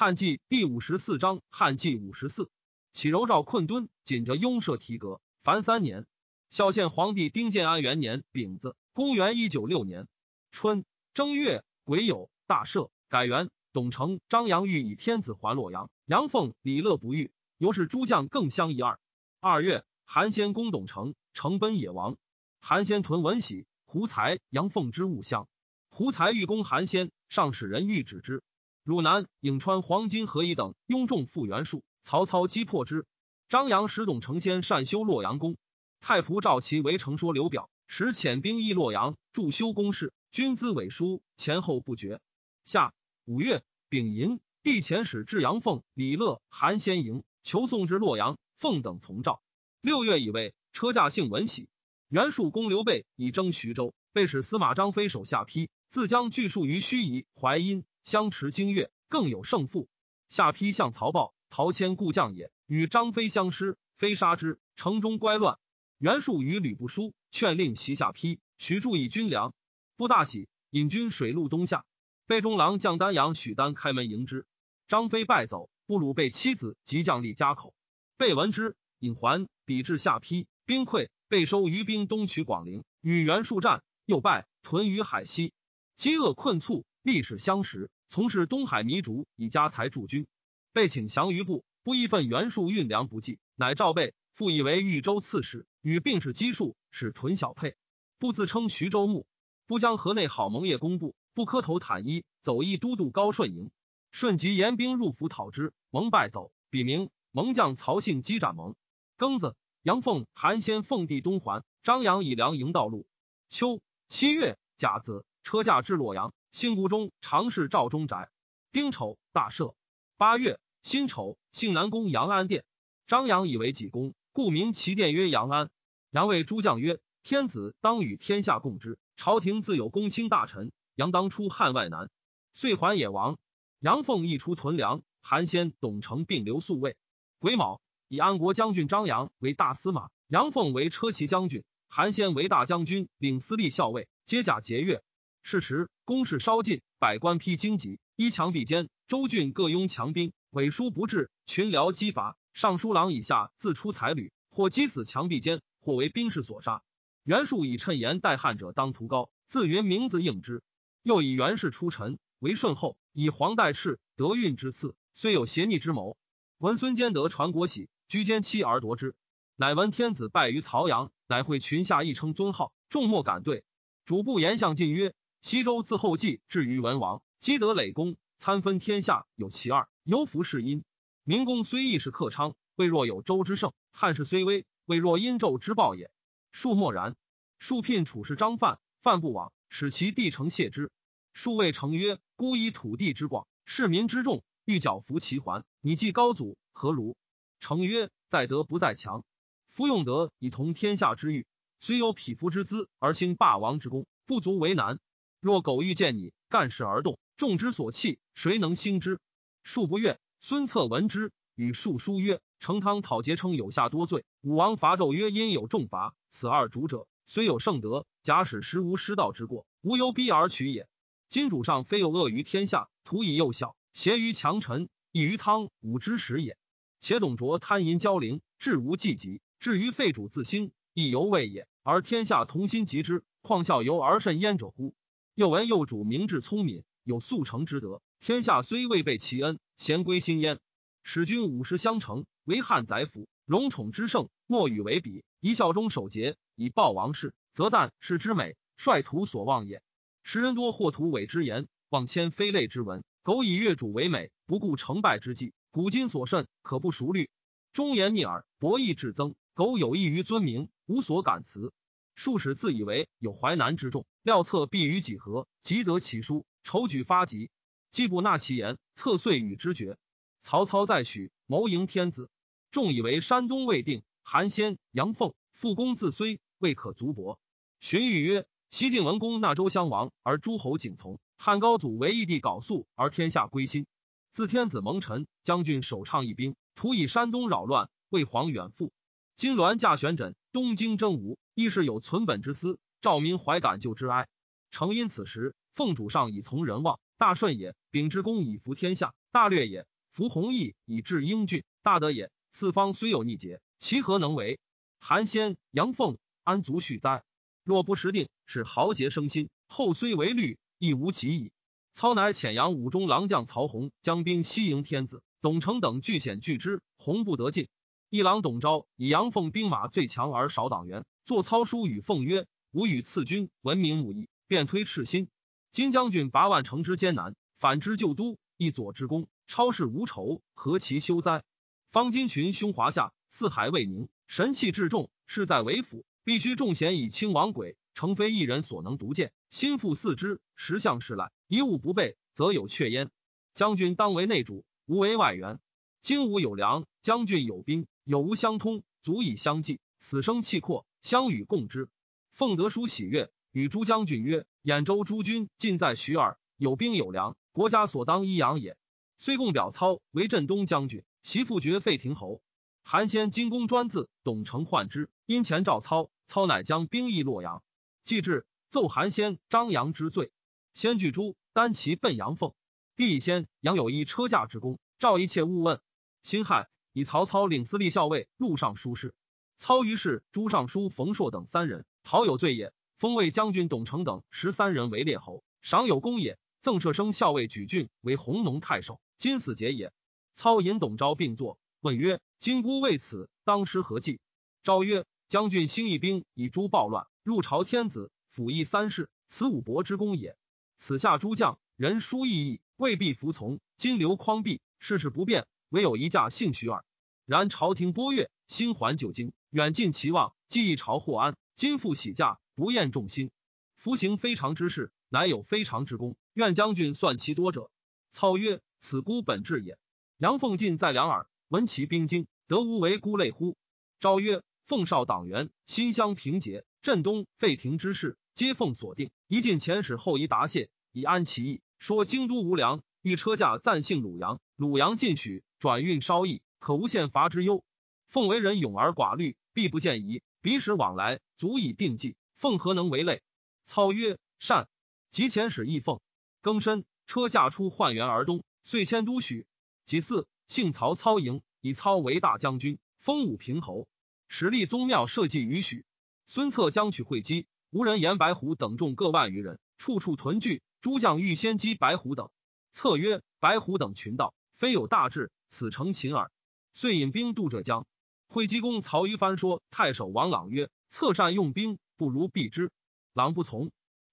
汉纪第五十四章，汉纪五十四，启柔赵困敦，紧着雍赦提革，凡三年。孝献皇帝丁建安元年丙子，公元一九六年春正月癸酉，大赦，改元。董承、张杨欲以天子还洛阳，杨凤、李乐不遇，由是诸将更相一二。二月，韩先攻董承，承奔野王。韩先屯文喜、胡才、杨凤之物相。胡才欲攻韩先，上使人欲止之。汝南、颍川、黄金何以等拥众复袁术，曹操击破之。张扬使董承先善修洛阳宫，太仆赵齐为成说刘表，使遣兵役洛阳，助修宫室，军资委书前后不绝。下五月丙寅，帝遣使至阳凤、李乐、韩先营，求送至洛阳。凤等从诏。六月以为车驾幸闻喜。袁术攻刘备，以征徐州，被使司马张飞手下邳，自将据数于盱眙、淮阴。相持经月，更有胜负。下邳向曹豹、陶谦故将也，与张飞相失，飞杀之，城中乖乱。袁术与吕不书劝令袭下邳，许助以军粮，不大喜，引军水陆东下。备中郎将丹阳许丹开门迎之，张飞败走，不鲁被妻子及将立家口。备闻之，引还，比至下邳，兵溃，备收余兵东取广陵，与袁术战，又败，屯于海西，饥饿困促，历史相识。从事东海糜竺，以家财助军，被请降于部，不一份袁术运粮不济，乃召备，复以为豫州刺史，与并使基数，使屯小沛。不自称徐州牧，不将河内好盟业公布，不磕头袒衣，走一都督高顺营，顺即严兵入府讨之，蒙败走，笔名蒙将曹姓击斩蒙。庚子，杨凤、韩先奉帝东还，张扬以粮营道路。秋七月甲子，车驾至洛阳。兴谷中常侍赵忠宅，丁丑大赦。八月辛丑，幸南宫阳安殿。张扬以为己功，故名其殿曰阳安。杨谓诸将曰：“天子当与天下共之，朝廷自有公卿大臣，杨当出汉外难。”遂还野王。杨凤一出屯粮。韩先、董承并留宿卫。癸卯，以安国将军张扬为大司马，杨凤为车骑将军，韩先为大将军，领司隶校尉，皆甲节钺。是时，攻势稍尽，百官披荆棘，依墙壁间。州郡各拥强兵，委书不至，群僚激伐。尚书郎以下自出才旅，或击死墙壁间，或为兵士所杀。袁术以趁言代汉者当屠高，自云名字应之。又以袁氏出臣为顺后，以黄代赤德运之赐，虽有邪逆之谋。闻孙坚得传国玺，居间妻而夺之。乃闻天子败于曹阳，乃会群下一称尊号，众莫敢对。主簿言相进曰。西周自后继至于文王，积德累功，参分天下有其二，犹服是因。明公虽亦是克昌，未若有周之盛；汉室虽危，未若殷纣之暴也。数默然。数聘楚士张范，范不往，使其弟成谢之。数谓成曰：“孤以土地之广，市民之众，欲剿服其环，你既高祖何如？”成曰：“在德不在强，夫用德以同天下之欲，虽有匹夫之资，而兴霸王之功，不足为难。”若苟欲见你，干事而动，众之所弃，谁能兴之？数不悦。孙策闻之，与数书曰：“成汤讨桀称有下多罪，武王伐纣曰：因有重罚。此二主者，虽有圣德，假使实无失道之过，无由逼而取也。今主上非有恶于天下，徒以幼小，挟于强臣，以于汤武之始也。且董卓贪淫骄陵，至无济极，至于废主自兴，亦犹未也。而天下同心及之，况效尤而甚焉者乎？”又闻幼主明智聪明，有速成之德。天下虽未备其恩，贤归心焉。使君五十相承，为汉宰辅，荣宠之盛，莫与为比。一孝忠守节，以报王室，则旦是之美，率徒所望也。时人多惑图伪之言，妄迁非类之文，苟以越主为美，不顾成败之计。古今所甚，可不熟虑。忠言逆耳，博弈至增，苟有益于尊名，无所感辞。数使自以为有淮南之众，料策必于几何，即得其书，筹举发急，既不纳其言，策遂与之绝。曹操再许谋迎天子，众以为山东未定，韩先、杨凤复公自虽未可足薄。荀彧曰：西晋文公纳周襄王，而诸侯景从；汉高祖为义帝缟素，而天下归心。自天子蒙尘，将军首倡义兵，徒以山东扰乱，为皇远赴。金銮驾玄枕，东京征吴。亦是有存本之思，赵民怀感旧之哀。诚因此时，奉主上以从人望，大顺也。秉之功以服天下，大略也；服弘毅以治英俊，大德也。四方虽有逆节，其何能为？韩先、杨凤安足续哉？若不时定，使豪杰生心，后虽为虑，亦无及矣。操乃遣杨武中郎将曹洪将兵西迎天子，董承等据险拒之，洪不得进。一郎董昭以杨凤兵马最强而少党员，作操书与奉曰：“吾与次君闻名武义，便推赤心。今将军八万城之艰难，反之旧都，一左之功，超世无仇，何其修哉？方今群凶华夏，四海未宁，神器至重，势在为辅，必须重贤以清王鬼，诚非一人所能独见。心腹四之，实相是赖，一物不备，则有却焉。将军当为内主，无为外援。今吾有粮，将军有兵。”有无相通，足以相济，死生契阔，相与共之。奉德书喜悦，与诸将军曰：“兖州诸军尽在徐尔，有兵有粮，国家所当一养也。虽共表操为镇东将军，其父爵废亭侯。韩先金公专自，董承患之，因前召操，操乃将兵役洛阳。既至，奏韩先、张扬之罪。先据诸单骑奔阳凤。帝先杨有一车驾之功，召一切勿问。辛亥。以曹操领司隶校尉、录尚书事。操于是朱尚书冯硕等三人，陶有罪也。封魏将军董承等十三人为列侯，赏有功也。赠舍生校尉举郡为弘农太守，今死节也。操引董昭并坐，问曰：“今孤为此，当施何计？”昭曰：“将军兴义兵以诛暴乱，入朝天子，辅义三世，此武伯之功也。此下诸将人殊异义，未必服从。今留匡弼，事事不变。”唯有一驾幸许耳。然朝廷拨越，新还旧京，远近齐望，既一朝获安。今复喜驾，不厌众心。夫行非常之事，乃有非常之功。愿将军算其多者。操曰：“此孤本志也。”杨凤进在两耳，闻其兵精，得无为孤类乎？昭曰：“奉少党员，心相平结，镇东废亭之事，皆奉所定。一进前使后移答谢，以安其意。说京都无粮，欲车驾暂幸鲁阳。鲁阳进许。”转运稍易，可无限伐之忧。奉为人勇而寡虑，必不见疑。彼使往来，足以定计。奉何能为类？操曰：“善。”及前使义奉更申，车驾出换元而东，遂迁都许。己巳，姓曹操营，以操为大将军，封武平侯。使立宗庙社稷于许。孙策将取会稽，无人言白虎等众各万余人，处处屯聚。诸将欲先击白虎等。策曰：“白虎等群盗，非有大志。”此诚秦耳，遂引兵渡浙江。会稽公曹于藩说太守王朗曰：“策善用兵，不如避之。”朗不从，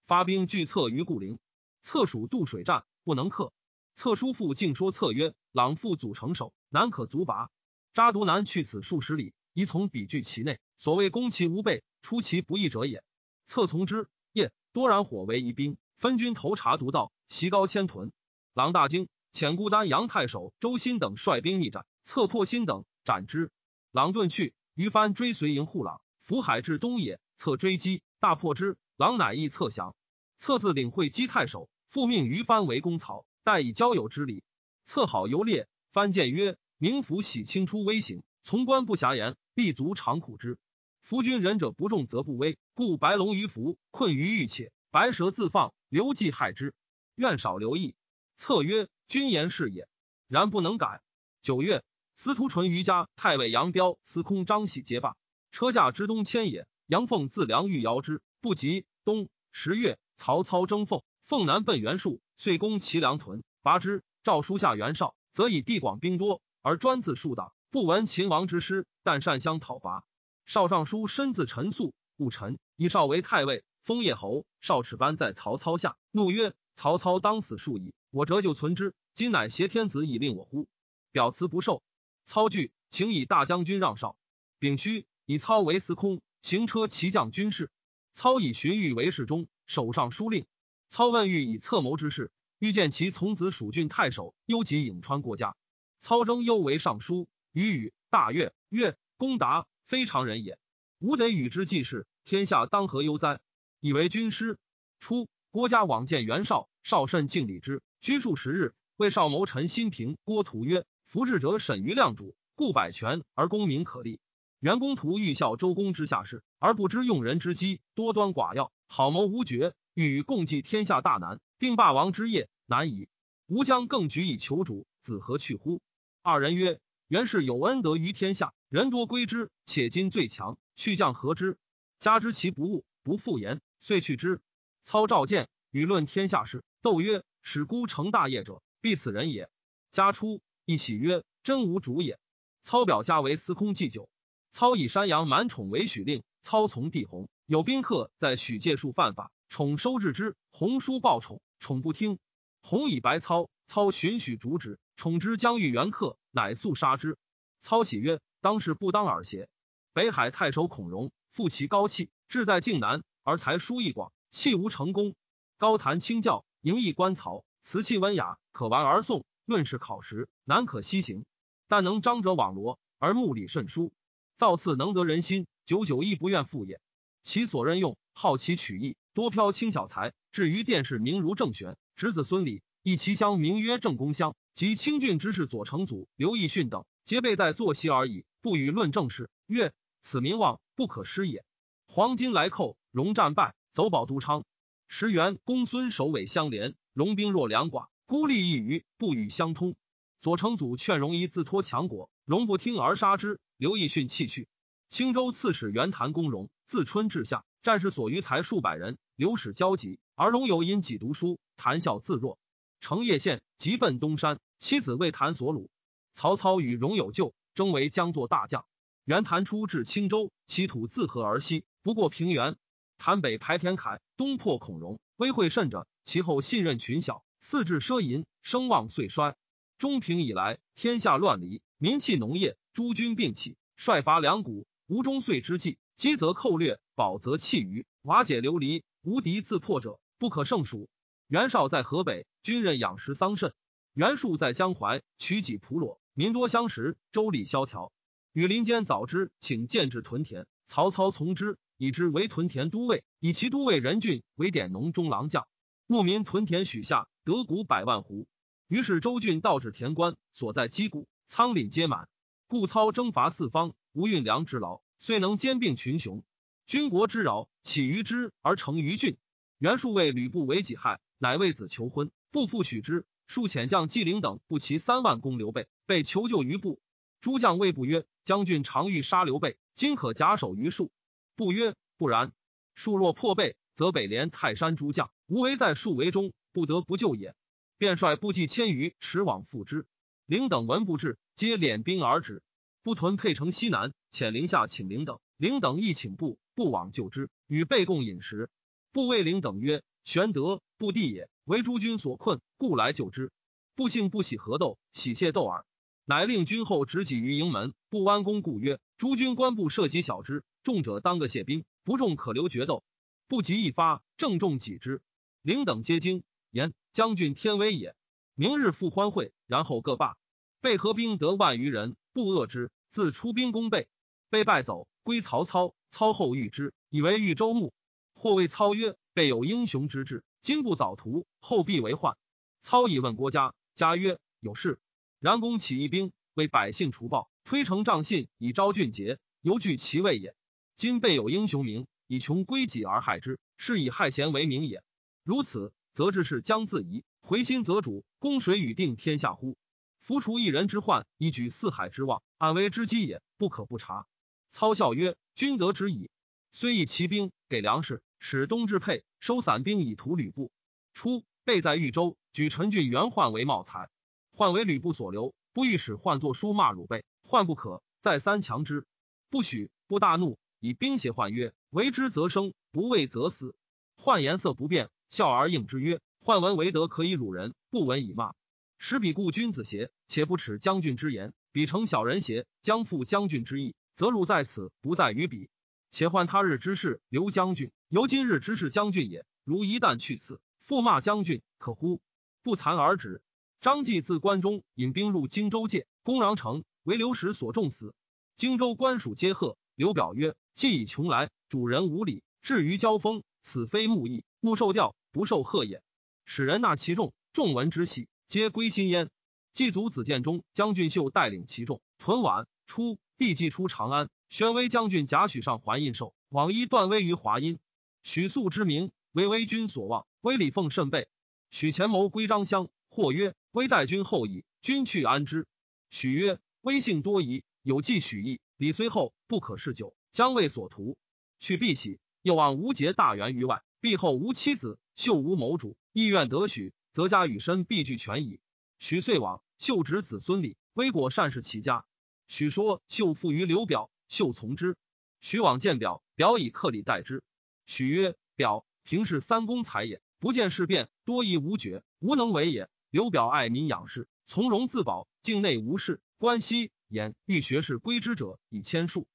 发兵拒策于固陵。策属渡水战，不能克。策叔父竟说策曰：“朗父祖成守，难可卒拔。扎独南去此数十里，宜从彼据其内。所谓攻其无备，出其不意者也。”策从之。夜多燃火为一兵，分军投查独道，其高千屯。朗大惊。遣孤丹杨太守周新等率兵逆战，策破新等，斩之。狼遁去，于藩追随营护狼，福海至东野，策追击，大破之。狼乃亦策降。策自领会稽太守，复命于藩为公曹，待以交友之礼。策好游猎，藩见曰：“明府喜清出威行，从官不暇言，必足长苦之。夫君仁者不重则不威，故白龙于服，困于欲且，白蛇自放，留计害之。愿少留意。”策曰。君言是也，然不能改。九月，司徒淳于家太尉杨彪、司空张喜结罢。车驾之东迁也。杨凤自梁欲遥之，不及。冬十月，曹操征凤，凤南奔袁术，遂攻其梁屯，拔之。诏书下袁绍，则以地广兵多而专自数党，不闻秦王之师，但善相讨伐。少尚书身自陈肃，勿臣以少为太尉，封叶侯。少齿班在曹操下，怒曰：“曹操当死数矣。”我折就存之，今乃挟天子以令我乎？表辞不受。操惧，请以大将军让少。丙戌，以操为司空，行车骑将军事。操以荀彧为侍中，手上书令。操问彧以策谋之事，欲见其从子蜀郡太守，忧及颍川国家。操征忧为尚书。彧语大悦，曰：“公达非常人也。吾得与之济事，天下当何忧哉？”以为军师。初，郭嘉往见袁绍，绍甚敬礼之。居数十日，为少谋臣辛平郭图曰：“福至者审于量主，故百权而功名可立。袁公图欲效周公之下士，而不知用人之机，多端寡要，好谋无绝，欲与共济天下大难，定霸王之业难矣。吾将更举以求主，子何去乎？二人曰：袁氏有恩德于天下，人多归之，且今最强，去将何之？加之其不务，不复言，遂去之。操召见，与论天下事。斗曰：使孤成大业者，必此人也。家出，一喜曰：真无主也。操表家为司空祭酒。操以山阳满宠为许令。操从帝弘，有宾客在许借数犯法，宠收治之。弘书报宠，宠不听。弘以白操，操寻许主旨，宠之将欲元客，乃速杀之。操喜曰：当是不当耳邪？北海太守孔融，复其高气，志在靖南，而才疏义广，气无成功。高谈清教，盈益观曹，辞气温雅，可玩而诵。论事考实，难可西行。但能张者网罗，而目理甚疏。造次能得人心。久久亦不愿复也。其所任用，好奇取义，多飘轻小才。至于殿试，名如郑玄，侄子孙礼，一其乡名曰郑公乡，及清郡之士左承祖、刘义训等，皆备在坐席而已，不与论政事。曰：此名望不可失也。黄金来寇，戎战败，走保都昌。时元公孙首尾相连，戎兵若两寡，孤立一隅，不与相通。左承祖劝戎夷自托强国，戎不听而杀之。刘义训弃去。青州刺史袁谭公荣，自春至夏，战士所余才数百人。刘使交集，而荣有因己读书，谈笑自若。成叶县，即奔东山，妻子为谭所虏。曹操与荣有旧，征为将作大将。袁谭出至青州，其土自河而西，不过平原。谭北排田凯，东破孔融，威惠甚者。其后信任群小，四至奢淫，声望遂衰。中平以来，天下乱离，民弃农业，诸军并起，率伐两谷。吴中岁之际，积则寇掠，保则弃余，瓦解流离，无敌自破者不可胜数。袁绍在河北，军人养食桑葚；袁术在江淮，取己蒲裸，民多相食，州吏萧条。羽林间早知，请建制屯田，曹操从之，以之为屯田都尉，以其都尉任俊为典农中郎将。牧民屯田许下，得谷百万斛。于是周郡道至田关，所在积谷，仓廪皆满。故操征伐四方。无运粮之劳，遂能兼并群雄。军国之扰，起于之而成于郡。袁术为吕布为己害，乃为子求婚，不复许之。数遣将纪灵等不齐三万攻刘备，被求救于部。诸将谓不曰：“将军常欲杀刘备，今可假手于术。”不曰：“不然。术若破备，则北连泰山诸将无为在术为中，不得不救也。”便率部骑千余驰往赴之。灵等闻不至，皆敛兵而止。不屯沛城西南，遣陵下请灵等，灵等亦请部，不往救之，与备共饮食。不谓灵等曰：“玄德不弟也，为诸军所困，故来救之。不幸不喜合斗，喜谢斗耳。”乃令军后执戟于营门，不弯弓，故曰：“诸军官部涉及小之，重者当个谢兵，不重可留决斗。不及一发，正中己之。”灵等皆惊，言：“将军天威也！明日复欢会，然后各罢。”备合兵得万余人，不遏之。自出兵攻备，被败走，归曹操。操后遇之，以为豫州牧。或谓操曰：“备有英雄之志，今不早图，后必为患。”操以问郭嘉，嘉曰：“有事。”然公起义兵，为百姓除暴，推诚仗信，以昭俊杰，犹惧其位也。今备有英雄名，以穷归己而害之，是以害贤为名也。如此，则治事将自疑，回心则主，攻谁与定天下乎？夫除一人之患，一举四海之望，安危之机也，不可不察。操笑曰：“君得之矣。”虽以骑兵给粮食，使东至沛，收散兵以图吕布。初，备在豫州，举陈郡元焕为茂才，焕为吕布所留，不欲使焕作书骂汝备，焕不可，再三强之，不许。不大怒，以兵胁焕曰：“为之则生，不为则死。”患颜色不变，笑而应之曰：“患闻为德可以辱人，不闻以骂。”使彼故君子邪？且不耻将军之言，彼成小人邪？将负将军之意，则辱在此，不在于彼。且换他日之事，留将军，由今日之事将军也。如一旦去此，复骂将军，可乎？不惭而止。张继自关中引兵入荆州界，攻穰城，为刘石所重死。荆州官属皆贺。刘表曰：“既以穷来，主人无礼，至于交锋，此非木义，木受调，不受贺也。使人纳其众，众闻之喜。”皆归心焉。祭祖子建中将军秀带领其众屯宛。初，帝既出长安，宣威将军贾诩上还印绶，往依断威于华阴。许素之名为威君所望，威礼奉甚备。许前谋归张襄，或曰：“威待君后矣，君去安之？”许曰：“威信多疑，有计许意。礼虽厚，不可嗜酒，将为所图。”去必喜，又望无节大源于外，必后无妻子，秀无谋主，意愿得许，则家与身必俱全矣。许遂往，秀侄子孙礼，微果善事其家。许说秀附于刘表，秀从之。许往见表，表以客礼待之。许曰：“表平是三公才也，不见事变，多疑无决，无能为也。刘表爱民养士，从容自保，境内无事。关西言欲学士归之者以千数。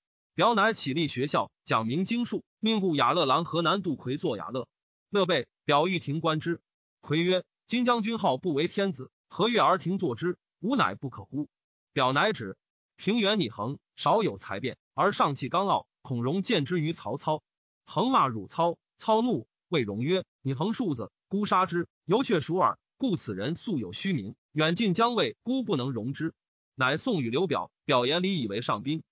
表乃起立学校，讲明经术，命故雅乐郎河南杜奎作雅乐。乐备表欲停观之。奎曰：‘今将军号不为天子，何悦而停坐之？吾乃不可乎？’表乃止。平原拟衡，少有才辩，而上气刚傲。孔融见之于曹操，衡骂汝操，操怒，谓融曰：“你横数子，孤杀之，犹却属耳。故此人素有虚名，远近将位，孤不能容之。”乃送与刘表，表言礼以为上宾。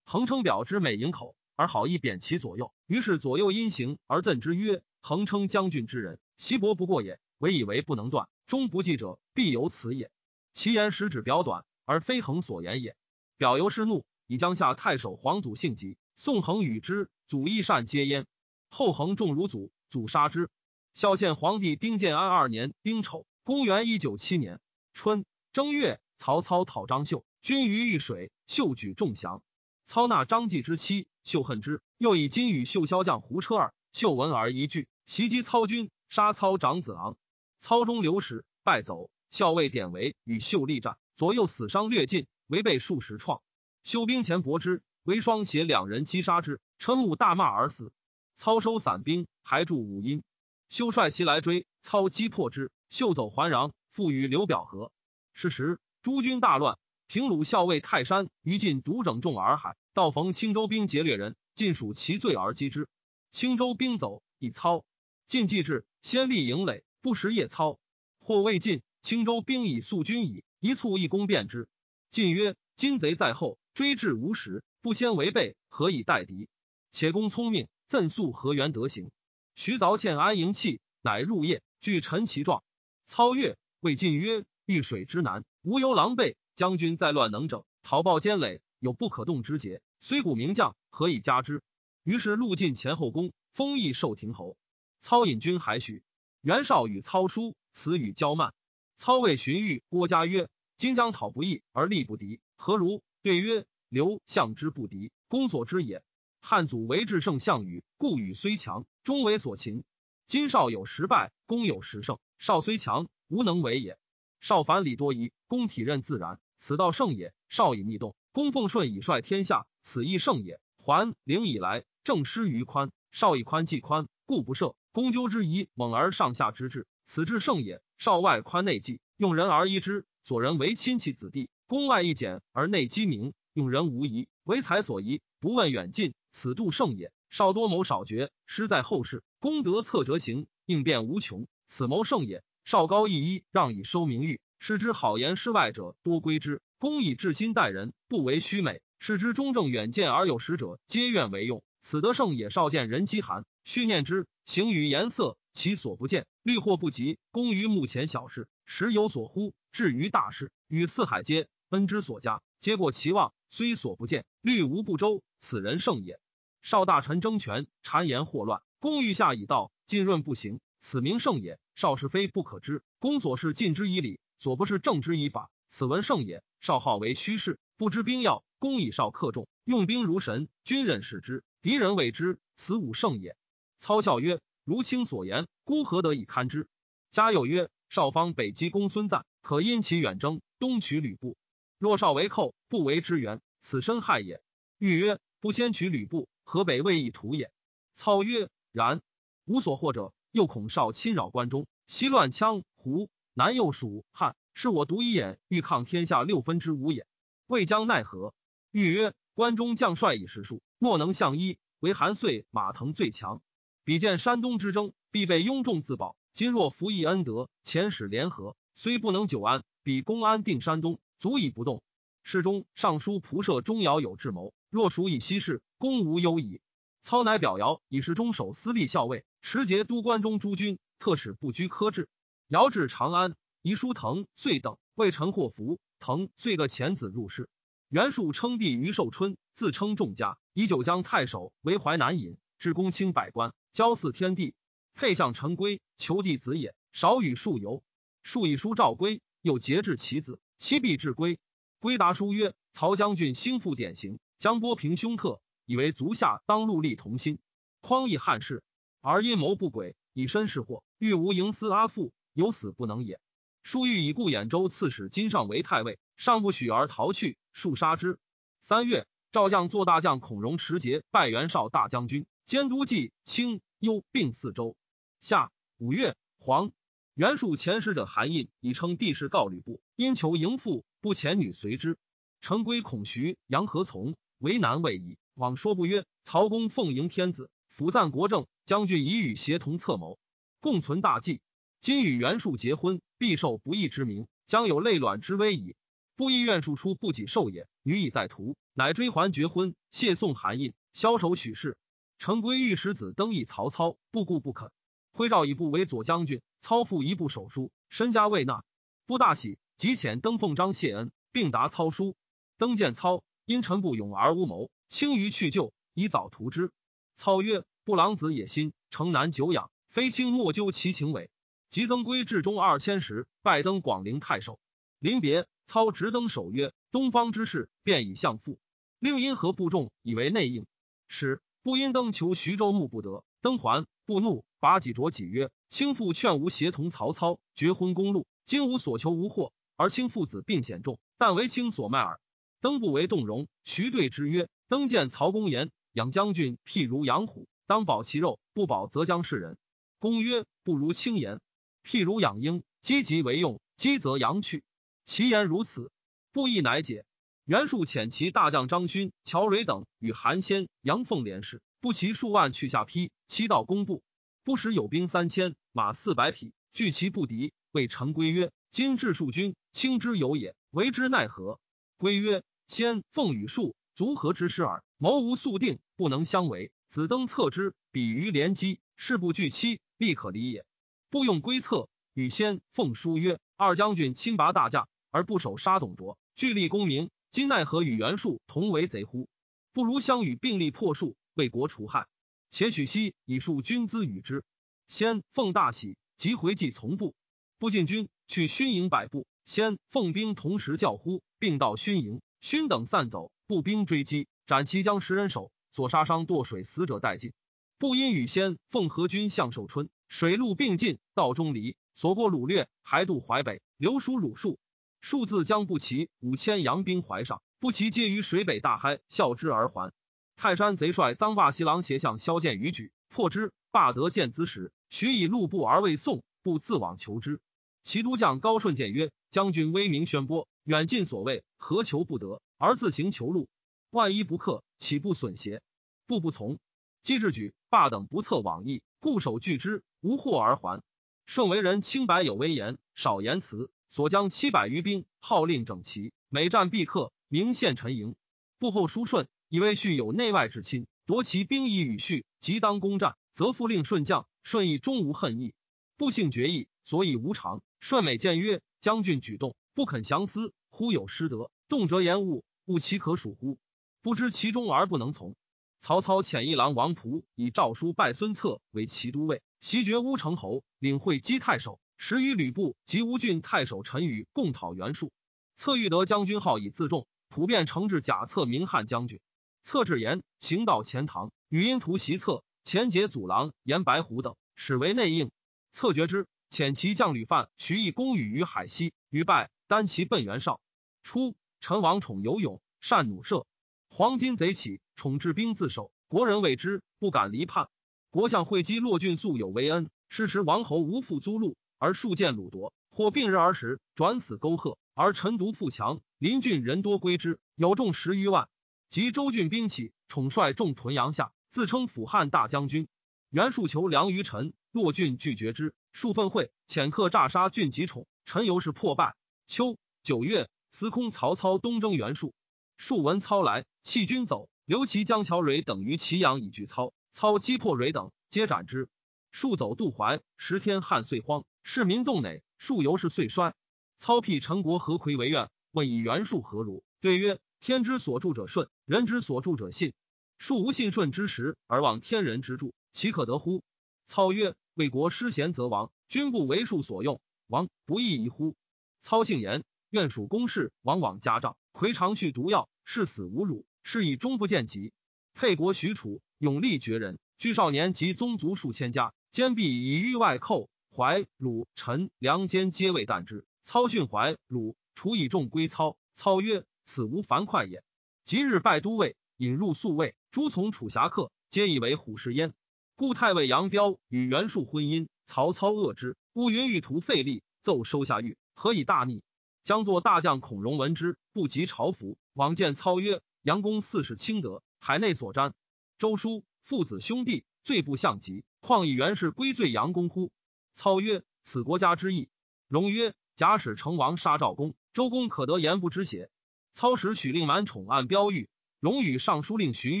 恒称表之美营口，而好意贬其左右。于是左右因行而赠之曰：“恒称将军之人，其伯不过也。唯以为不能断，终不记者，必有此也。其言实指表短，而非恒所言也。”表由是怒，以江夏太守黄祖性急，宋恒与之，祖义善皆焉。后恒重如祖，祖杀之。孝献皇帝丁建安二年丁丑，公元一九七年春正月，曹操讨张绣，军于豫水，秀举众降。操纳张继之妻，秀恨之，又以金与秀骁将胡车儿，秀闻而一惧，袭击操军，杀操长子昂。操中流矢，败走。校尉典韦与秀力战，左右死伤略尽。违背数十创，修兵前搏之，为双携两人击杀之，陈武大骂而死。操收散兵，还驻武阴。修率其来追，操击破之，秀走还壤，复与刘表合。是时诸军大乱，平鲁校尉泰山于禁独整众洱海，道逢青州兵劫掠人，尽属其罪而击之。青州兵走，以操晋既至，先立营垒，不食夜操，或未尽，青州兵已速军矣，一卒一攻便之。晋曰：“今贼在后，追至无时，不先违背，何以待敌？且公聪明，赠速何原德行？”徐凿欠安营器，乃入夜，据陈其状。操曰：“谓晋曰：‘遇水之难，无忧狼狈。将军在乱能整，逃报坚垒，有不可动之节。虽古名将，何以加之？’于是路进前后宫，封邑受亭侯。操引军还许。袁绍与操书，词语交慢。操谓荀彧、郭嘉曰。”今将讨不义而力不敌，何如？对曰：刘项之不敌，公所之也。汉祖为至胜项羽，故羽虽强，终为所擒。今少有十败，公有十胜，少虽强，无能为也。少凡礼多疑，公体任自然，此道胜也。少以逆动，公奉顺以率天下，此亦胜也。桓灵以来，正失于宽，少以宽济宽，故不赦。公纠之疑，猛而上下之治，此治胜也。少外宽内济，用人而依之。所人为亲戚子弟，宫外一简而内机明，用人无疑，为才所宜，不问远近，此度胜也。少多谋少决，失在后世，功德侧折行，应变无穷，此谋胜也。少高一一，让以收名誉，是之好言失外者多归之。公以至心待人，不为虚美，是之中正远见而有识者，皆愿为用。此得胜也。少见人饥寒，须念之，行于颜色，其所不见，虑或不及。功于目前小事，时有所乎？至于大事，与四海皆恩之所加，皆过其望，虽所不见，虑无不周。此人胜也。少大臣争权，谗言惑乱，公欲下以道，浸润不行，此名胜也。少是非不可知，公所事尽之以礼，所不是正之以法，此文胜也。少好为虚事，不知兵要，公以少克众，用兵如神，军人视之，敌人畏之，此武胜也。操笑曰：“如卿所言，孤何得以堪之？”嘉佑曰：“少方北击公孙瓒。”可因其远征，东取吕布。若少为寇，不为支援，此身害也。欲曰：不先取吕布，河北未易图也。操曰：然。无所获者，又恐少侵扰关中，西乱羌胡，南又蜀汉，是我独一眼，欲抗天下六分之五也。未将奈何？欲曰：关中将帅以十数，莫能相依，唯韩遂、马腾最强。比见山东之争，必被拥众自保。今若服役恩德，遣使联合。虽不能久安，比公安定山东，足以不动。事中尚书仆射钟繇有智谋，若属以西事，公无忧矣。操乃表尧以是中守司隶校尉，持节都关中诸军，特使不拘苛制。尧至长安，遗书腾遂等为陈祸福，腾遂个遣子入仕。袁术称帝于寿春，自称仲家，以九江太守为淮南尹，至公卿百官，交祀天地。配相陈规，求弟子也，少与数游。数以书召归，又节制其子，其必至归。归答书曰：“曹将军兴复典型，将波平凶特，以为足下当戮力同心，匡义汉室，而阴谋不轨，以身试祸，欲无营私阿父，有死不能也。”数欲以故兖州刺史金上为太尉。上不许而逃去，数杀之。三月，赵将做大将孔融持节拜袁绍大将军，监督冀、青、幽并四州。夏五月，黄袁术前使者韩胤以称帝室告吕布，因求迎父，不遣女随之。陈规孔徐、杨何从为难未已，往说不曰：曹公奉迎天子，辅赞国政，将军已与协同策谋，共存大计。今与袁术结婚，必受不义之名，将有累卵之危矣。不意愿术出不己受也，女以在途，乃追还绝婚，谢送韩印，枭首许氏。陈规御史子登议曹操，不顾不肯。徽诏一部为左将军，操复一部手书，身家未纳，不大喜，即遣登奉章谢恩，并答操书。登见操，因臣不勇而无谋，轻于去就，以早图之。操曰：“布郎子野心，城南久仰，非卿莫究其情伪。”即增归至中二千石，拜登广陵太守。临别。操直登守曰：“东方之事，便以相父。令因何部众以为内应。使不因登求徐州牧不得，登还不怒，拔戟着戟曰：‘卿父劝吾协同曹操绝婚公路，今吾所求无获，而卿父子并险重，但为卿所卖耳。’登不为动容。徐对之曰：‘登见曹公言，养将军譬如养虎，当保其肉，不保则将噬人。’公曰：‘不如轻言。譬如养鹰，积极为用，积则扬去。’其言如此，不亦乃解。袁术遣其大将张勋、乔蕊等与韩先、杨凤联事，不齐数万去下邳，七道攻部，不时有兵三千，马四百匹，拒其不敌。谓陈规曰：“今至数军，轻之有也，为之奈何？”规曰：“先凤与术足合之师耳，谋无速定，不能相违。子登策之，比于连击，事不拒期，必可离也。不用规策，与先奉书曰：‘二将军亲拔大将。’”而不守杀董卓，据立功名，今奈何与袁术同为贼乎？不如相与并立破术，为国除害。且许息以数军资与之。先奉大喜，即回计从部。不进军，去勋营百步。先奉兵同时叫呼，并到勋营。勋等散走，步兵追击，斩其将十人首，所杀伤堕水死者殆尽。不因与先奉合军向寿春，水陆并进，道中离，所过掳掠，还渡淮北，留属鲁数。数字将不齐，五千洋兵怀上，不齐皆于水北大嗨，笑之而还。泰山贼帅臧霸袭狼斜向萧剑于举，破之。霸得见资时，许以路步而未送，不自往求之。齐都将高顺谏曰：“将军威名宣播，远近所谓，何求不得，而自行求路？万一不克，岂不损邪？”步不从。机智举霸等不测往意，固守拒之，无获而还。顺为人清白有威严，少言辞。所将七百余兵，号令整齐，每战必克，明献陈营。布后叔顺以为叙有内外之亲，夺其兵役与序，即当攻战，则复令顺将。顺义终无恨意，不幸决意，所以无常。顺美见曰：“将军举动不肯降思，忽有失德，动辄言误，误其可属乎？不知其中而不能从。”曹操遣一郎王仆以诏书拜孙策为骑都尉，袭爵乌程侯，领会稽太守。时与吕布及吴郡太守陈宇共讨袁术，策欲得将军号以自重，普遍承制假策名汉将军。策至言行到钱塘，语音图袭策，前节祖郎严白虎等，始为内应。策决之，遣其将吕范、徐毅攻羽于海西，于败，单骑奔袁绍。初，陈王宠游勇，善弩射，黄巾贼起，宠治兵自守，国人畏之，不敢离叛。国相会稽骆俊素有为恩，施持王侯无复租禄。而数见鲁夺，或病日而食，转死沟壑。而陈独富强，邻郡人多归之，有众十余万。及周郡兵起，宠率众屯阳下，自称辅汉大将军。袁术求梁于陈，骆俊拒绝之。数分会遣客诈杀郡及宠，陈由是破败。秋九月，司空曹操东征袁术，数闻操来，弃军走，留其江乔蕊等于祁阳以拒操。操击破蕊等，皆斩之。数走渡淮，十天旱岁荒。市民洞馁，数由是遂衰。操辟陈国何魁为愿，问以袁术何如？对曰：天之所助者顺，人之所助者信。术无信顺之时，而望天人之助，岂可得乎？操曰：为国失贤则亡，君不为术所用，亡不亦宜乎？操姓言，愿属公事，往往家帐。魁常续毒药，视死无辱，是以终不见疾。沛国许褚，勇力绝人，居少年及宗族数千家，坚壁以御外寇。怀、鲁、陈、梁间皆未惮之。操训怀、鲁，楚以众归操。操曰：“此无樊哙也。”即日拜都尉，引入宿卫，诸从楚侠客，皆以为虎视焉。故太尉杨彪与袁术婚姻，曹操恶之。乌云欲图费力，奏收下狱，何以大逆？将作大将孔融闻之，不及朝服，往见操曰：“杨公四世清德，海内所瞻。周叔父子兄弟，罪不相及，况以袁氏归罪杨公乎？”操曰：“此国家之意。”荣曰：“假使成王杀赵公，周公可得言不知邪？”操使许令满宠按标谕，荣与尚书令荀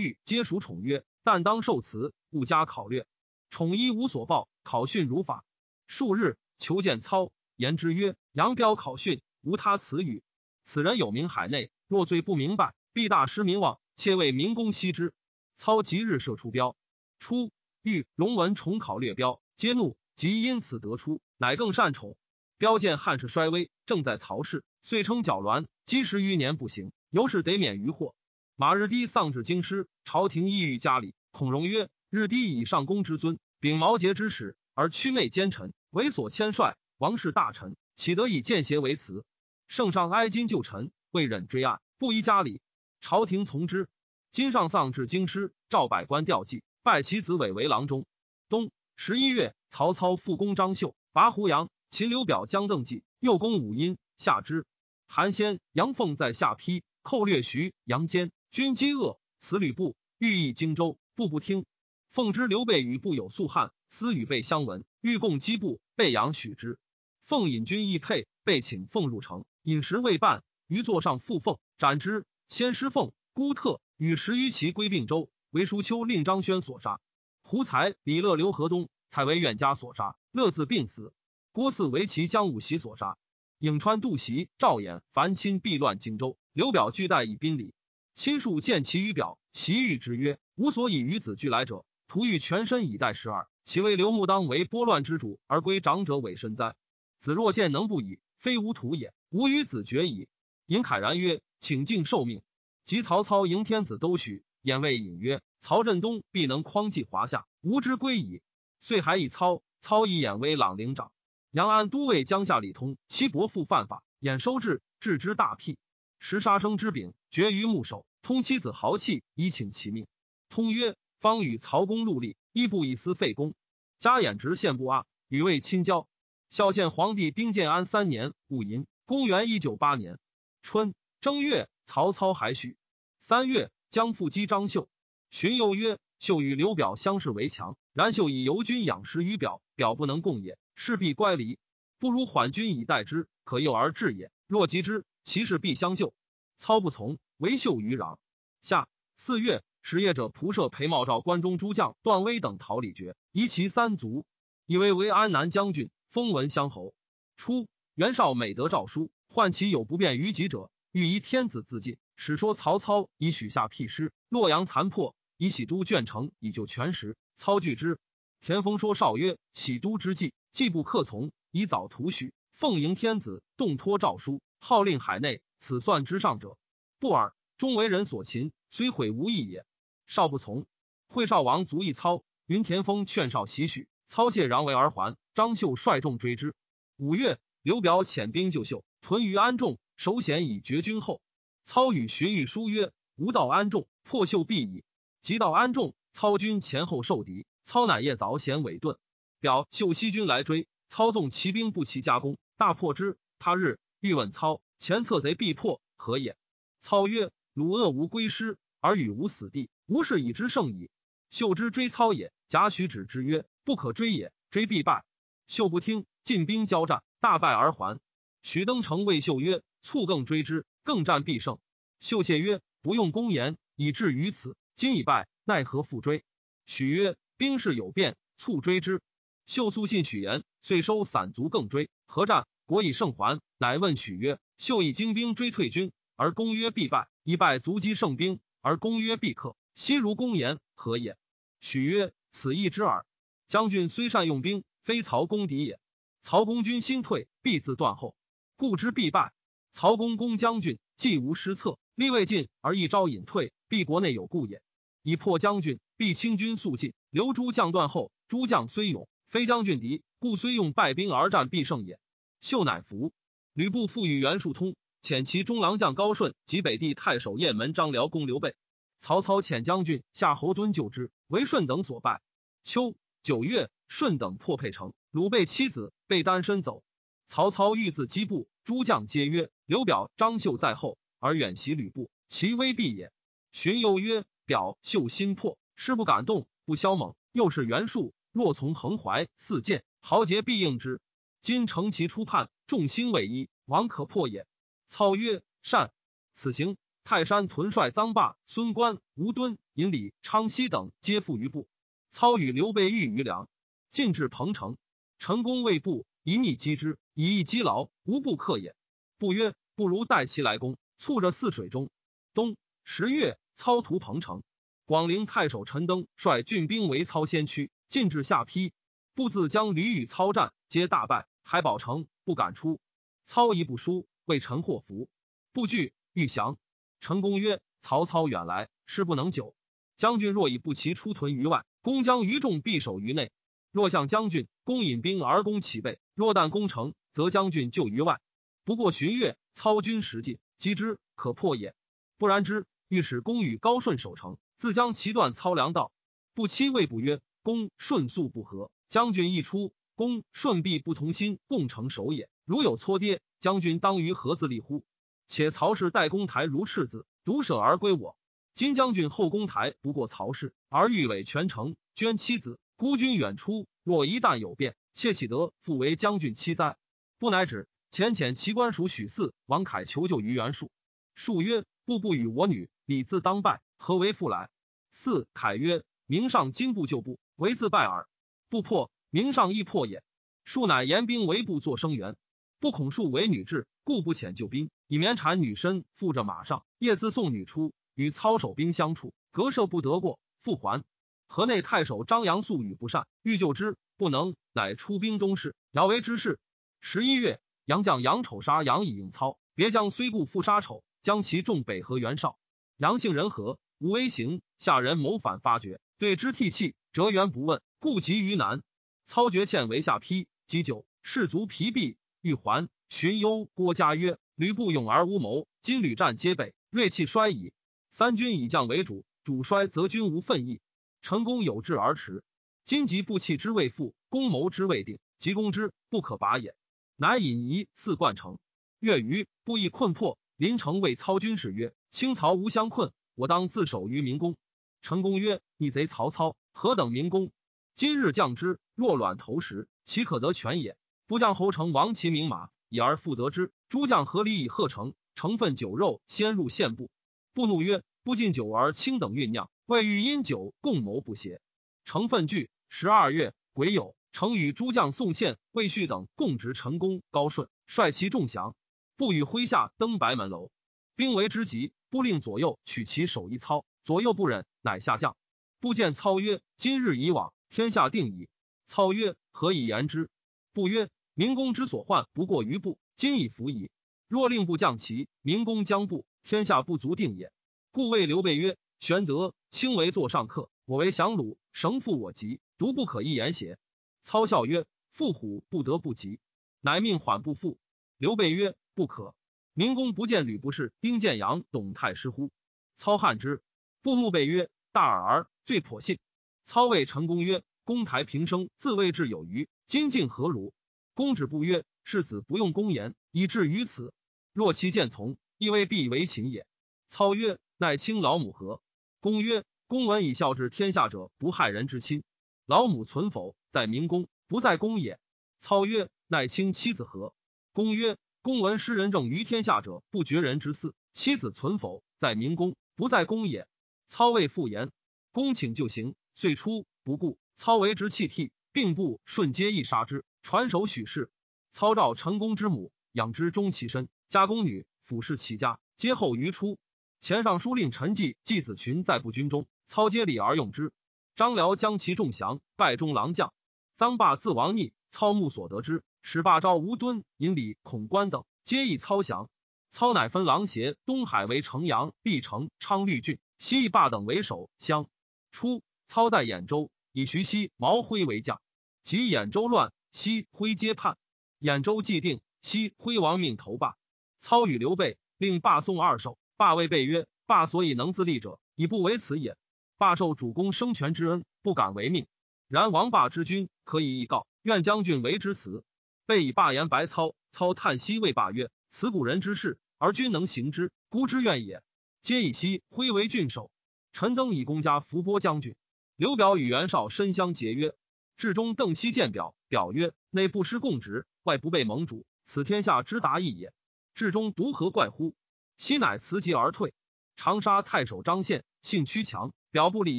彧皆属宠曰：“但当受辞，勿加考略。”宠一无所报，考训如法。数日，求见操，言之曰：“杨彪考训，无他词语。此人有名海内，若罪不明白，必大失民望，切为民公惜之。”操即日射出标。初，欲龙文重考略标，皆怒。即因此得出，乃更善宠。标见汉室衰微，正在曹氏，遂称矫鸾，积十余年不行，由是得免于祸。马日低丧至京师，朝廷意欲家里。孔融曰：“日低以上公之尊，秉毛节之使，而屈媚奸臣，猥琐谦率，王室大臣，岂得以见邪为辞？圣上哀今旧臣，未忍追案，不依家里。朝廷从之。今上丧至京师，召百官吊祭，拜其子伟为郎中。冬十一月。”曹操复攻张绣，拔胡杨。秦刘表将邓纪，又攻武阴，下之。韩先、杨凤在下邳，寇掠徐、杨坚，军饥饿，辞吕布，欲议荆州，步不听。奉之刘备与部有宿汉，私与备相闻，欲共击部，备阳许之。凤引军易配，备请凤入城，饮食未半，于座上复凤斩之。先师凤、孤特与十余骑归并州，为舒丘令张轩所杀。胡才、李乐、刘河东。才为远家所杀，乐自病死。郭汜为其将武袭所杀。颍川杜袭、赵衍、樊钦避乱荆州，刘表拒待以宾礼。亲属见其于表，袭谕之曰：“吾所以与子俱来者，徒欲全身以待十二。其为刘穆当为拨乱之主，而归长者委身哉？子若见能不以，非吾徒也。吾与子绝矣。”尹慨然曰：“请进受命。”及曹操迎天子都许，演谓隐曰：“曹振东必能匡济华夏，吾之归矣。”遂还以操，操以眼为朗陵长。杨安都尉江夏李通，其伯父犯法，眼收治，治之大辟。时杀生之柄，绝于木首。通妻子豪气，以请其命。通曰：“方与曹公戮力，亦不以私废公。”加眼直献不阿，与魏亲交。孝献皇帝丁建安三年戊寅，公元一九八年春正月，曹操还许。三月，将复击张绣。荀攸曰：“秀与刘表相视为强。”然秀以游军养食于表，表不能共也，势必乖离。不如缓军以待之，可诱而至也。若及之，其势必相救。操不从，为秀于壤。下四月，使业者仆射裴茂召关中诸将段威等讨李傕，夷其三族，以为为安南将军，封文乡侯。初，袁绍每得诏书，唤其有不便于己者，欲依天子自尽。史说曹操以许下辟师，洛阳残破，以喜都卷城，以救全时。操拒之。田丰说少曰：“喜都之计，既不克从，以早图许。奉迎天子，动托诏书，号令海内，此算之上者。不尔，终为人所擒，虽毁无益也。”少不从。会少王卒，一操。云田丰劝少袭许，操谢攘为而还。张绣率众追之。五月，刘表遣兵救秀，屯于安众，首显以绝军后。操与荀彧书曰：“吾道安众，破秀必矣。”即道安众。操军前后受敌，操乃夜早显尾遁。表秀西军来追，操纵骑兵不齐加攻，大破之。他日欲问操前策贼必破，何也？操曰：鲁恶无归师，而与无死地，吾是以之胜矣。秀之追操也，贾诩止之曰：不可追也，追必败。秀不听，进兵交战，大败而还。许登城谓秀曰：卒更追之，更战必胜。秀谢曰：不用公言，以至于此，今已败。奈何复追？许曰：“兵势有变，促追之。”秀素信许言，遂收散卒，更追。合战，国以胜还，乃问许曰：“秀以精兵追退军，而公曰必败；以败卒击胜兵，而公曰必克。昔如公言，何也？”许曰：“此义之耳。将军虽善用兵，非曹公敌也。曹公军心退，必自断后，故之必败。曹公公将军，既无失策，力未尽而一招隐退，必国内有故也。以破将军，必清军速进，留诸将断后。诸将虽勇，非将军敌，故虽用败兵而战，必胜也。”秀乃服。吕布复与袁术通，遣其中郎将高顺及北地太守雁门张辽攻刘备。曹操遣将军夏侯惇救之，为顺等所败。秋九月，顺等破沛城，鲁备妻子被单身走。曹操欲自击部，诸将皆曰：“刘表、张绣在后，而远袭吕布，其威必也。”荀攸曰：“表、绣心魄，师不敢动，不消猛。又是袁术，若从横怀似箭，豪杰必应之。今乘其出叛，众心未一，王可破也。”操曰：“善。”此行。泰山屯帅臧霸、孙观、吴敦、尹礼、昌西等皆附于部。操与刘备遇于梁，进至彭城。陈宫谓部一逆击之，以逸击劳，无不克也。不曰：“不如待其来攻。”促着泗水中。冬十月，操屠彭城。广陵太守陈登率郡兵为操先驱，进至下邳，不自将吕与操战，皆大败，还保城，不敢出。操一不书，为陈祸福，不惧，欲降。陈公曰：“曹操远来，事不能久。将军若以不齐出屯于外，公将于众必守于内。若向将军，公引兵而攻其背；若但攻城，则将军就于外。不过旬月，操军实进，击之可破也。不然之，欲使公与高顺守城，自将其断操粮道。不期未不曰：公顺素不和，将军一出，公顺必不同心，共成守也。如有错跌，将军当于何自立乎？”且曹氏待公台如赤子，独舍而归我。今将军后公台不过曹氏，而欲委全城，捐妻子，孤军远出。若一旦有变，妾岂得复为将军妻哉？不乃止。遣遣其官属许嗣、王凯求救于袁术。术曰：“步步与我女，礼自当拜，何为复来？”嗣凯曰：“明上今不救步，唯自败耳。不破，明上亦破也。”术乃严兵为部作声援，不恐术为女质，故不遣救兵。以绵缠女身，附着马上，夜自送女出，与操守兵相处，隔射不得过，复还。河内太守张杨素与不善，欲救之，不能，乃出兵东市，遥为之事。十一月，杨将杨丑杀杨以应操，别将虽故复杀丑，将其众北河袁绍。杨姓人和，无威行，下人谋反发觉，对之涕泣，折元不问，故急于南。操决欠为下邳，积久，士卒疲弊，欲还。荀攸、郭嘉曰。吕布勇而无谋，今屡战皆北，锐气衰矣。三军以将为主，主衰则军无奋意。成功有志而驰，今即不弃之未复，攻谋之未定，即攻之不可拔也。乃引夷四冠城。月余，不亦困破。临城谓操军士曰：“清曹无相困，我当自守于明宫。”成功曰：“逆贼曹操何等明宫？今日降之，若卵投石，岂可得全也？不将侯成亡其名马。”以而复得之，诸将合理以贺成，成分酒肉，先入献部。布怒曰：“不敬酒而卿等酝酿，未欲因酒共谋不邪？”成分惧。十二月，癸酉，成与诸将宋宪、魏续等共执成功。高顺率其众降，不与麾下登白门楼。兵为之急，不令左右取其首一操，左右不忍，乃下降。不见操曰：“今日已往，天下定矣。”操曰：“何以言之？”不曰。明公之所患不过于部，今已服矣。若令部将齐，明公将部，天下不足定也。故谓刘备曰：“玄德卿为座上客，我为降虏，绳缚我急，独不可一言邪？”操笑曰：“父虎不得不及，乃命缓不复。”刘备曰：“不可。明公不见吕布是丁建阳、董太师乎？”操汉之。布怒备曰：“大耳儿，最颇信。”操谓成功曰：“公台平生自谓智有余，今竟何如？”公止不曰：“世子不用公言，以至于此。若其见从，亦未必为秦也。”操曰：“乃卿老母何？”公曰：“公闻以孝治天下者，不害人之亲。老母存否，在明公，不在公也。”操曰：“乃卿妻子何？”公曰：“公闻施仁政于天下者，不绝人之嗣。妻子存否，在明公，不在公也。”操谓复言。公请就行，遂出不顾。操为之弃替，并不顺皆一杀之。传首许氏。操召陈宫之母，养之终其身。家宫女俯视其家，皆后于出。前尚书令陈纪季子群在不军中，操接礼而用之。张辽将其众降，拜中郎将。臧霸自王逆，操目所得之，使霸昭吴敦、尹礼、孔关等，皆以操降。操乃分狼邪、东海为城阳、毕城、昌绿郡，西邑霸等为首乡。初，操在兖州，以徐熙、毛辉为将。及兖州乱，西辉皆叛。兖州既定，西辉亡命投霸。操与刘备令霸送二首。霸谓备曰：“霸所以能自立者，以不为此也。霸受主公生权之恩，不敢违命。然王霸之君，可以议告，愿将军为之辞。”备以霸言白操。操叹息谓霸曰：“此古人之事，而君能行之，孤之愿也。”皆以西辉为郡守。陈登以公家伏波将军。刘表与袁绍深相结约。至中邓熙见表，表曰：“内不失共职，外不被盟主，此天下之达意也。至中独何怪乎？”熙乃辞疾而退。长沙太守张宪性屈强，表不理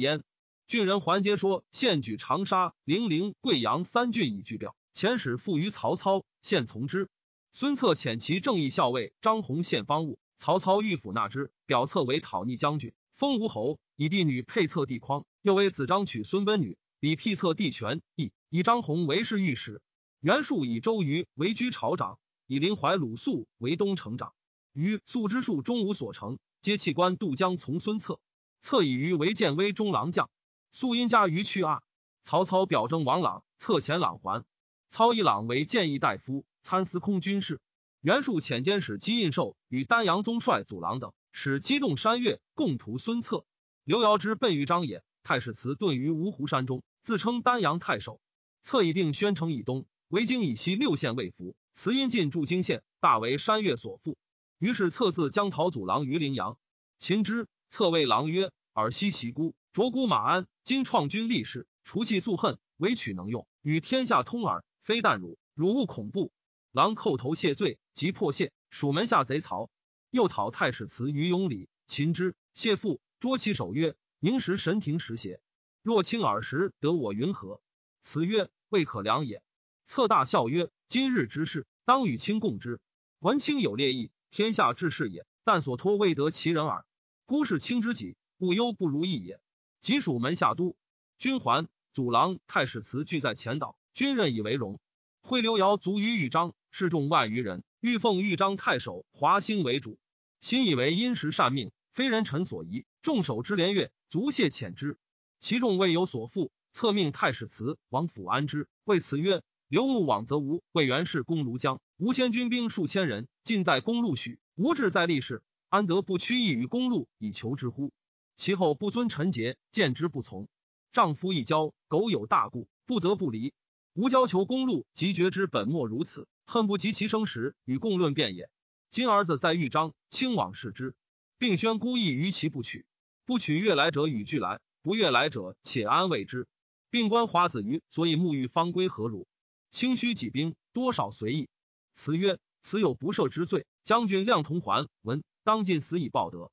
焉。郡人还皆说：“现举长沙、零陵、贵阳三郡以拒表，遣使附于曹操，现从之。”孙策遣其正义校尉张宏献方物，曹操欲抚纳之，表策为讨逆将军，封吴侯，以弟女配策帝匡，又为子张娶孙奔女。李辟策帝权，义以张宏为侍御史。袁术以周瑜为居朝长，以林怀、鲁肃为东城长。于肃之术终无所成，皆弃官渡江从孙策。策以于为建威中郎将。素因家于去阿。曹操表征王朗，策遣朗还。操以朗为谏议大夫，参司空军事。袁术遣监使姬印绶与丹阳宗帅祖郎等，使激动山岳，共图孙策。刘繇之奔豫章也。太史慈遁于芜湖山中。自称丹阳太守，策以定宣城以东，为京以西六县未服。慈因进驻京县，大为山岳所附。于是策自将讨祖郎于陵阳。秦之策谓郎曰：“尔西其孤，卓姑马鞍，今创军立事，除气素恨，唯取能用，与天下通耳。非但汝，汝勿恐怖。”狼叩头谢罪，即破谢。蜀门下贼曹又讨太史慈于永礼。擒之谢父，捉其手曰：“宁时神庭时邪？”若亲耳时，得我云何？此曰未可量也。策大笑曰：“今日之事，当与卿共之。闻卿有烈意，天下之士也。但所托未得其人耳。孤是卿之己，勿忧不如意也。”即属门下都君还，祖郎太史慈俱在前岛，君任以为荣。会刘繇卒于豫章，士众万余人，欲奉豫章太守华兴为主。心以为因时善命，非人臣所宜。众守之连月，足谢遣之。其众未有所负，策命太史慈往府安之。谓辞曰：“刘穆往则无。魏元氏攻庐江，吴先军兵数千人，尽在公路许。吴志在立事，安得不屈意于公路以求之乎？其后不遵臣节，见之不从。丈夫一交，苟有大故，不得不离。吾交求公路，即觉之本末如此，恨不及其生时与共论辩也。今儿子在豫章，卿往视之，并宣孤意于其不取，不取悦来者与俱来。”不悦来者，且安慰之。并观华子瑜，所以沐浴方归何如？轻虚己兵，多少随意。辞曰：“此有不赦之罪。将军亮同还，闻当尽死以报德。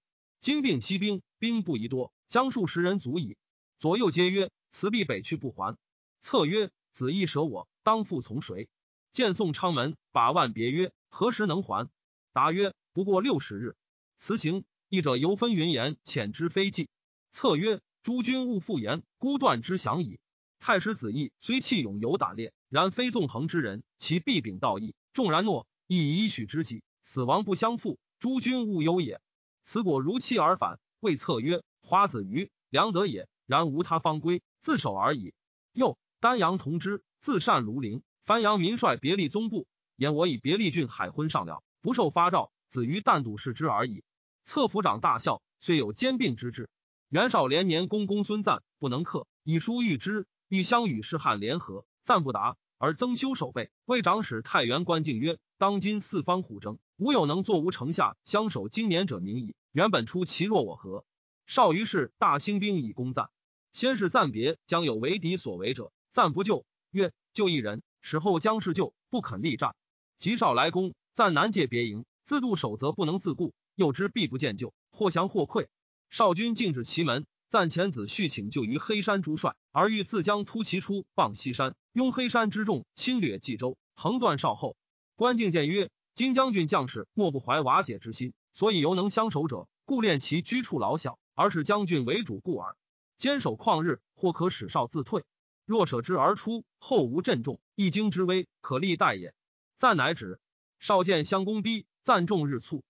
今并息兵，兵不宜多，将数十人足矣。”左右皆曰：“辞必北去不还。”策曰：“子亦舍我，当复从谁？”见宋昌门，把万别曰：“何时能还？”答曰：“不过六十日。”辞行，译者犹分云言，遣之非计。策曰。诸君勿复言，孤断之降矣。太师子义虽气勇有胆烈，然非纵横之人，其必秉道义，众然诺，亦以许之己，死亡不相负。诸君勿忧也。此果如期而返，谓策曰：“花子瑜良德也，然无他方归，自守而已。”又丹阳同之，自善庐陵。樊阳民帅别立宗部，言我以别立郡海昏上了，不受发诏，子瑜但笃视之而已。策府长大笑，虽有兼并之志。袁绍连年攻公孙瓒，不能克，以书谕之。欲相与士汉联合，赞不达，而增修守备。魏长史太原关敬曰：“当今四方互争，吾有能坐吴城下相守经年者名矣。原本出其若我何？”绍于是大兴兵以攻赞。先是暂别，将有为敌所为者，赞不救，曰：“救一人。”使后将士救，不肯力战。及绍来攻，赞难借别营，自度守则不能自固，又知必不见救，或降或溃。少军进至其门，暂遣子续请救于黑山诸帅，而欲自将突其出傍西山，拥黑山之众，侵略冀州，横断少后。关敬谏曰：“金将军将士莫不怀瓦解之心，所以犹能相守者，故练其居处老小，而使将军为主故耳。坚守旷日，或可使少自退；若舍之而出，后无阵重，一经之危，可立待也。”赞乃止。少见相公逼，赞众日促。